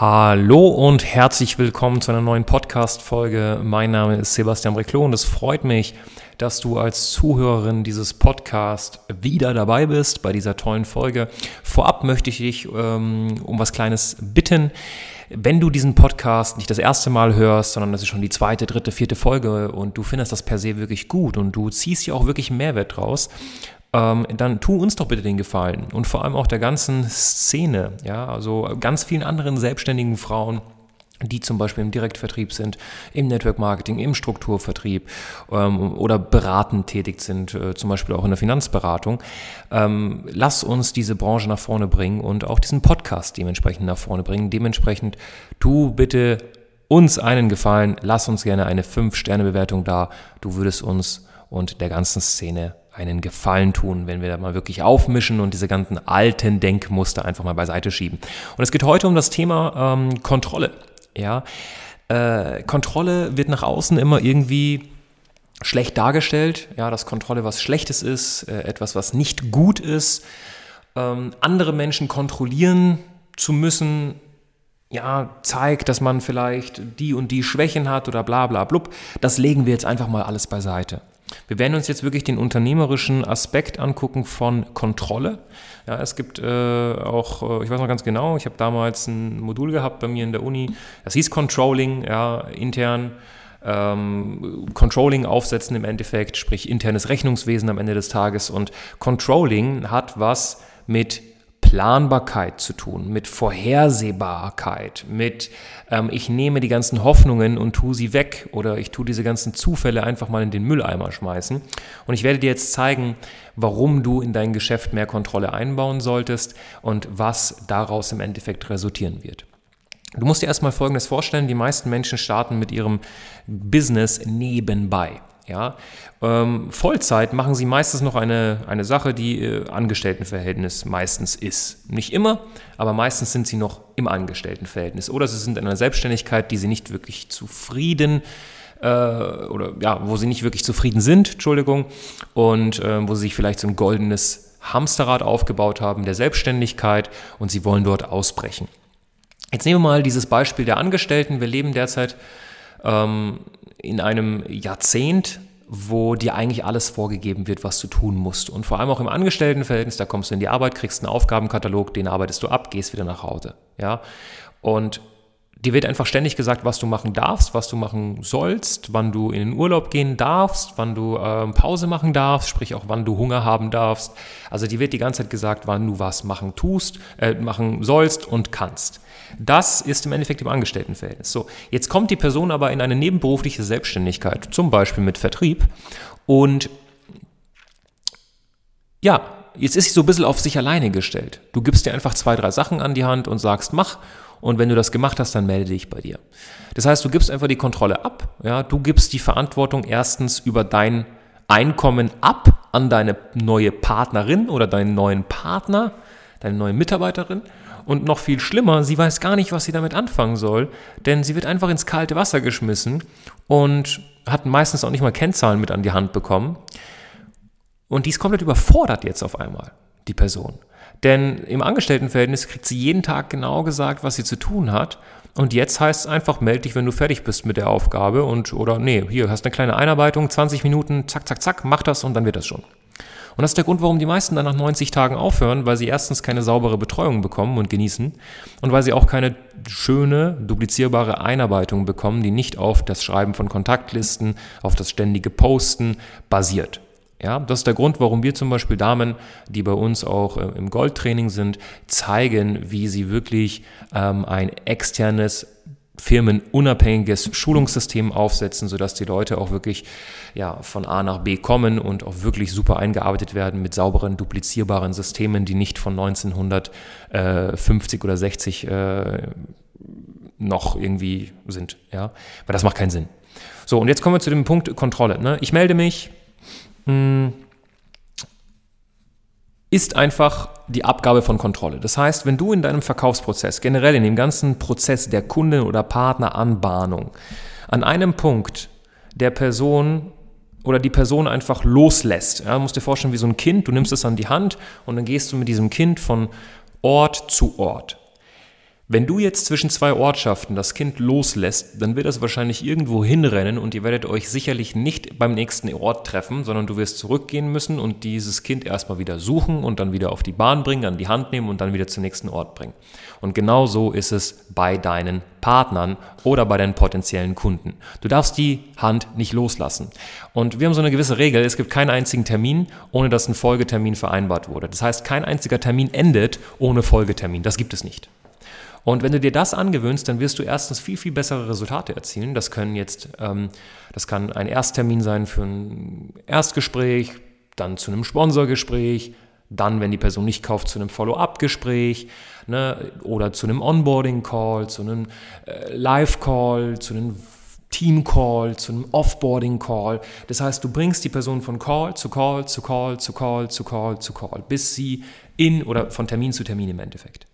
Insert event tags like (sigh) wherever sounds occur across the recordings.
Hallo und herzlich willkommen zu einer neuen Podcast-Folge. Mein Name ist Sebastian Reclo und es freut mich, dass du als Zuhörerin dieses Podcasts wieder dabei bist bei dieser tollen Folge. Vorab möchte ich dich ähm, um was Kleines bitten. Wenn du diesen Podcast nicht das erste Mal hörst, sondern das ist schon die zweite, dritte, vierte Folge und du findest das per se wirklich gut und du ziehst ja auch wirklich Mehrwert draus, ähm, dann tu uns doch bitte den Gefallen und vor allem auch der ganzen Szene, ja, also ganz vielen anderen selbstständigen Frauen, die zum Beispiel im Direktvertrieb sind, im Network Marketing, im Strukturvertrieb ähm, oder beratend tätig sind, äh, zum Beispiel auch in der Finanzberatung. Ähm, lass uns diese Branche nach vorne bringen und auch diesen Podcast dementsprechend nach vorne bringen. Dementsprechend tu bitte uns einen Gefallen, lass uns gerne eine 5-Sterne-Bewertung da. Du würdest uns und der ganzen Szene einen Gefallen tun, wenn wir da mal wirklich aufmischen und diese ganzen alten Denkmuster einfach mal beiseite schieben. Und es geht heute um das Thema ähm, Kontrolle. Ja, äh, Kontrolle wird nach außen immer irgendwie schlecht dargestellt. Ja, dass Kontrolle was Schlechtes ist, äh, etwas, was nicht gut ist. Ähm, andere Menschen kontrollieren zu müssen, ja, zeigt, dass man vielleicht die und die Schwächen hat oder bla bla blub. Das legen wir jetzt einfach mal alles beiseite. Wir werden uns jetzt wirklich den unternehmerischen Aspekt angucken von Kontrolle. Ja, es gibt äh, auch, äh, ich weiß noch ganz genau, ich habe damals ein Modul gehabt bei mir in der Uni, das hieß Controlling, ja, intern. Ähm, Controlling aufsetzen im Endeffekt, sprich internes Rechnungswesen am Ende des Tages. Und Controlling hat was mit Planbarkeit zu tun, mit Vorhersehbarkeit, mit ähm, ich nehme die ganzen Hoffnungen und tue sie weg oder ich tue diese ganzen Zufälle einfach mal in den Mülleimer schmeißen. Und ich werde dir jetzt zeigen, warum du in dein Geschäft mehr Kontrolle einbauen solltest und was daraus im Endeffekt resultieren wird. Du musst dir erstmal Folgendes vorstellen, die meisten Menschen starten mit ihrem Business nebenbei. Ja, ähm, Vollzeit machen sie meistens noch eine, eine Sache, die äh, Angestelltenverhältnis meistens ist. Nicht immer, aber meistens sind sie noch im Angestelltenverhältnis. Oder sie sind in einer Selbstständigkeit, die sie nicht wirklich zufrieden äh, oder ja, wo sie nicht wirklich zufrieden sind, Entschuldigung, und äh, wo sie sich vielleicht so ein goldenes Hamsterrad aufgebaut haben der Selbstständigkeit und sie wollen dort ausbrechen. Jetzt nehmen wir mal dieses Beispiel der Angestellten. Wir leben derzeit ähm, in einem Jahrzehnt, wo dir eigentlich alles vorgegeben wird, was du tun musst. Und vor allem auch im Angestelltenverhältnis, da kommst du in die Arbeit, kriegst einen Aufgabenkatalog, den arbeitest du ab, gehst wieder nach Hause. Ja? Und dir wird einfach ständig gesagt, was du machen darfst, was du machen sollst, wann du in den Urlaub gehen darfst, wann du äh, Pause machen darfst, sprich auch wann du Hunger haben darfst. Also dir wird die ganze Zeit gesagt, wann du was machen tust, äh, machen sollst und kannst. Das ist im Endeffekt im Angestelltenverhältnis. So, jetzt kommt die Person aber in eine nebenberufliche Selbstständigkeit, zum Beispiel mit Vertrieb und ja, jetzt ist sie so ein bisschen auf sich alleine gestellt. Du gibst dir einfach zwei, drei Sachen an die Hand und sagst, mach und wenn du das gemacht hast, dann melde dich bei dir. Das heißt, du gibst einfach die Kontrolle ab. Ja, du gibst die Verantwortung erstens über dein Einkommen ab an deine neue Partnerin oder deinen neuen Partner, deine neue Mitarbeiterin. Und noch viel schlimmer, sie weiß gar nicht, was sie damit anfangen soll, denn sie wird einfach ins kalte Wasser geschmissen und hat meistens auch nicht mal Kennzahlen mit an die Hand bekommen. Und die ist komplett überfordert jetzt auf einmal, die Person. Denn im Angestelltenverhältnis kriegt sie jeden Tag genau gesagt, was sie zu tun hat. Und jetzt heißt es einfach, melde dich, wenn du fertig bist mit der Aufgabe und oder nee, hier hast eine kleine Einarbeitung, 20 Minuten, zack, zack, zack, mach das und dann wird das schon. Und das ist der Grund, warum die meisten dann nach 90 Tagen aufhören, weil sie erstens keine saubere Betreuung bekommen und genießen und weil sie auch keine schöne, duplizierbare Einarbeitung bekommen, die nicht auf das Schreiben von Kontaktlisten, auf das ständige Posten basiert. Ja, das ist der Grund, warum wir zum Beispiel Damen, die bei uns auch äh, im Goldtraining sind, zeigen, wie sie wirklich ähm, ein externes firmenunabhängiges Schulungssystem aufsetzen, sodass die Leute auch wirklich ja, von A nach B kommen und auch wirklich super eingearbeitet werden mit sauberen, duplizierbaren Systemen, die nicht von 1950 oder 60 äh, noch irgendwie sind. Ja? Weil das macht keinen Sinn. So, und jetzt kommen wir zu dem Punkt Kontrolle. Ne? Ich melde mich. Mh, hm, ist einfach die Abgabe von Kontrolle. Das heißt, wenn du in deinem Verkaufsprozess, generell in dem ganzen Prozess der Kunden- oder Partneranbahnung, an einem Punkt der Person oder die Person einfach loslässt. Ja, du musst dir vorstellen, wie so ein Kind, du nimmst es an die Hand und dann gehst du mit diesem Kind von Ort zu Ort. Wenn du jetzt zwischen zwei Ortschaften das Kind loslässt, dann wird es wahrscheinlich irgendwo hinrennen und ihr werdet euch sicherlich nicht beim nächsten Ort treffen, sondern du wirst zurückgehen müssen und dieses Kind erstmal wieder suchen und dann wieder auf die Bahn bringen, an die Hand nehmen und dann wieder zum nächsten Ort bringen. Und genau so ist es bei deinen Partnern oder bei deinen potenziellen Kunden. Du darfst die Hand nicht loslassen. Und wir haben so eine gewisse Regel, es gibt keinen einzigen Termin, ohne dass ein Folgetermin vereinbart wurde. Das heißt, kein einziger Termin endet ohne Folgetermin. Das gibt es nicht. Und wenn du dir das angewöhnst, dann wirst du erstens viel, viel bessere Resultate erzielen. Das können jetzt, ähm, das kann ein Ersttermin sein für ein Erstgespräch, dann zu einem Sponsorgespräch, dann, wenn die Person nicht kauft, zu einem Follow-up-Gespräch ne, oder zu einem Onboarding-Call, zu einem äh, Live-Call, zu einem Team-Call, zu einem Offboarding-Call. Das heißt, du bringst die Person von Call zu Call zu Call zu Call zu Call zu Call, bis sie in oder von Termin zu Termin im Endeffekt.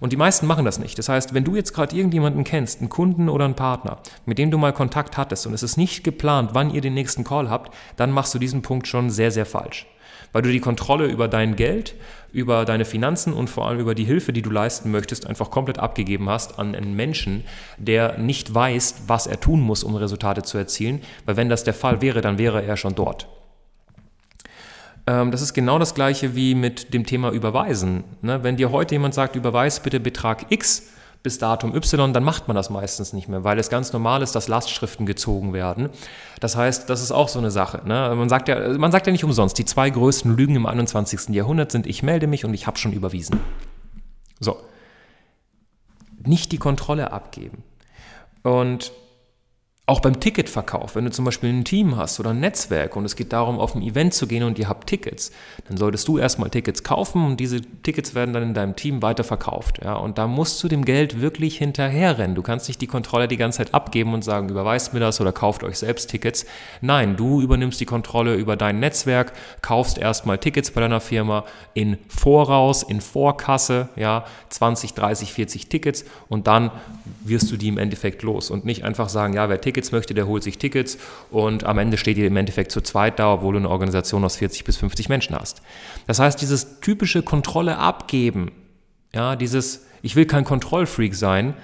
Und die meisten machen das nicht. Das heißt, wenn du jetzt gerade irgendjemanden kennst, einen Kunden oder einen Partner, mit dem du mal Kontakt hattest und es ist nicht geplant, wann ihr den nächsten Call habt, dann machst du diesen Punkt schon sehr, sehr falsch. Weil du die Kontrolle über dein Geld, über deine Finanzen und vor allem über die Hilfe, die du leisten möchtest, einfach komplett abgegeben hast an einen Menschen, der nicht weiß, was er tun muss, um Resultate zu erzielen. Weil wenn das der Fall wäre, dann wäre er schon dort. Ähm, das ist genau das gleiche wie mit dem Thema Überweisen. Ne? Wenn dir heute jemand sagt, überweis bitte Betrag X bis Datum Y, dann macht man das meistens nicht mehr, weil es ganz normal ist, dass Lastschriften gezogen werden. Das heißt, das ist auch so eine Sache. Ne? Man, sagt ja, man sagt ja nicht umsonst, die zwei größten Lügen im 21. Jahrhundert sind, ich melde mich und ich habe schon überwiesen. So. Nicht die Kontrolle abgeben. Und auch beim Ticketverkauf, wenn du zum Beispiel ein Team hast oder ein Netzwerk und es geht darum, auf ein Event zu gehen und ihr habt Tickets, dann solltest du erstmal Tickets kaufen und diese Tickets werden dann in deinem Team weiterverkauft. Ja? Und da musst du dem Geld wirklich hinterherrennen. Du kannst nicht die Kontrolle die ganze Zeit abgeben und sagen, überweist mir das oder kauft euch selbst Tickets. Nein, du übernimmst die Kontrolle über dein Netzwerk, kaufst erstmal Tickets bei deiner Firma in Voraus, in Vorkasse, ja, 20, 30, 40 Tickets und dann wirst du die im Endeffekt los und nicht einfach sagen, ja, wer Tickets Tickets möchte, der holt sich Tickets und am Ende steht ihr im Endeffekt zu zweit da, obwohl du eine Organisation aus 40 bis 50 Menschen hast. Das heißt, dieses typische Kontrolle abgeben, ja, dieses, ich will kein Kontrollfreak sein,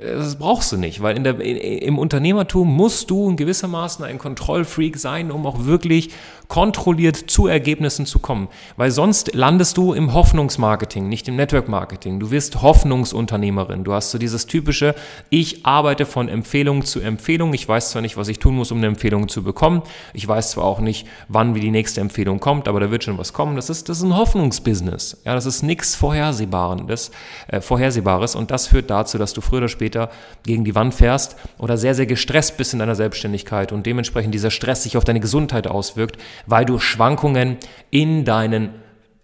das brauchst du nicht, weil in der, im Unternehmertum musst du in gewissermaßen ein Kontrollfreak sein, um auch wirklich kontrolliert zu Ergebnissen zu kommen. Weil sonst landest du im Hoffnungsmarketing, nicht im Network-Marketing. Du wirst Hoffnungsunternehmerin. Du hast so dieses typische, ich arbeite von Empfehlung zu Empfehlung. Ich weiß zwar nicht, was ich tun muss, um eine Empfehlung zu bekommen. Ich weiß zwar auch nicht, wann wie die nächste Empfehlung kommt, aber da wird schon was kommen. Das ist, das ist ein Hoffnungsbusiness. Ja, das ist nichts Vorhersehbares, äh, Vorhersehbares und das führt dazu, dass du früher oder später gegen die Wand fährst oder sehr, sehr gestresst bist in deiner Selbstständigkeit und dementsprechend dieser Stress sich auf deine Gesundheit auswirkt, weil du Schwankungen in deinen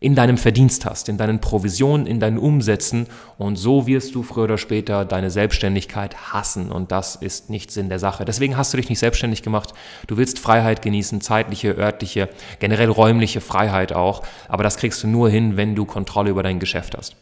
in deinem Verdienst hast, in deinen Provisionen, in deinen Umsätzen und so wirst du früher oder später deine Selbstständigkeit hassen und das ist nicht Sinn der Sache. Deswegen hast du dich nicht selbstständig gemacht. Du willst Freiheit genießen, zeitliche, örtliche, generell räumliche Freiheit auch, aber das kriegst du nur hin, wenn du Kontrolle über dein Geschäft hast.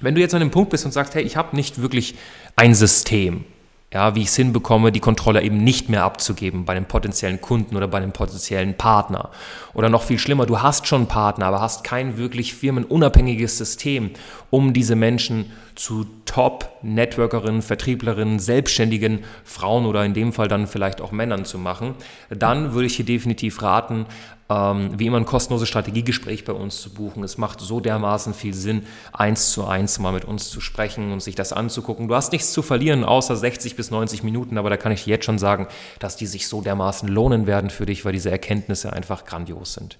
Wenn du jetzt an dem Punkt bist und sagst, hey, ich habe nicht wirklich ein System, ja, wie ich es hinbekomme, die Kontrolle eben nicht mehr abzugeben bei einem potenziellen Kunden oder bei einem potenziellen Partner. Oder noch viel schlimmer, du hast schon Partner, aber hast kein wirklich firmenunabhängiges System, um diese Menschen zu Top-Networkerinnen, Vertrieblerinnen, selbstständigen Frauen oder in dem Fall dann vielleicht auch Männern zu machen, dann würde ich hier definitiv raten, wie immer ein kostenloses Strategiegespräch bei uns zu buchen. Es macht so dermaßen viel Sinn, eins zu eins mal mit uns zu sprechen und sich das anzugucken. Du hast nichts zu verlieren, außer 60 bis 90 Minuten, aber da kann ich dir jetzt schon sagen, dass die sich so dermaßen lohnen werden für dich, weil diese Erkenntnisse einfach grandios sind.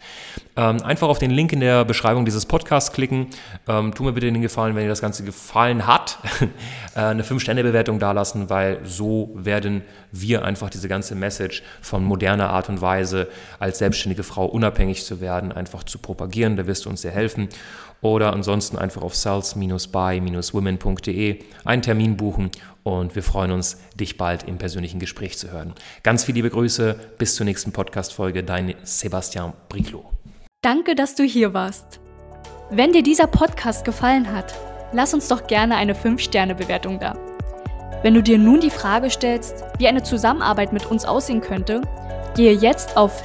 Ähm, einfach auf den Link in der Beschreibung dieses Podcasts klicken. Ähm, tu mir bitte den Gefallen, wenn dir das Ganze gefallen gefallen hat, (laughs) äh, eine 5-Sterne-Bewertung dalassen, weil so werden wir einfach diese ganze Message von moderner Art und Weise als selbstständige Frau unabhängig zu werden, einfach zu propagieren. Da wirst du uns sehr helfen. Oder ansonsten einfach auf sales-by-women.de einen Termin buchen und wir freuen uns, dich bald im persönlichen Gespräch zu hören. Ganz viele liebe Grüße, bis zur nächsten Podcast-Folge, dein Sebastian Briclo. Danke, dass du hier warst. Wenn dir dieser Podcast gefallen hat, lass uns doch gerne eine 5-Sterne-Bewertung da. Wenn du dir nun die Frage stellst, wie eine Zusammenarbeit mit uns aussehen könnte, gehe jetzt auf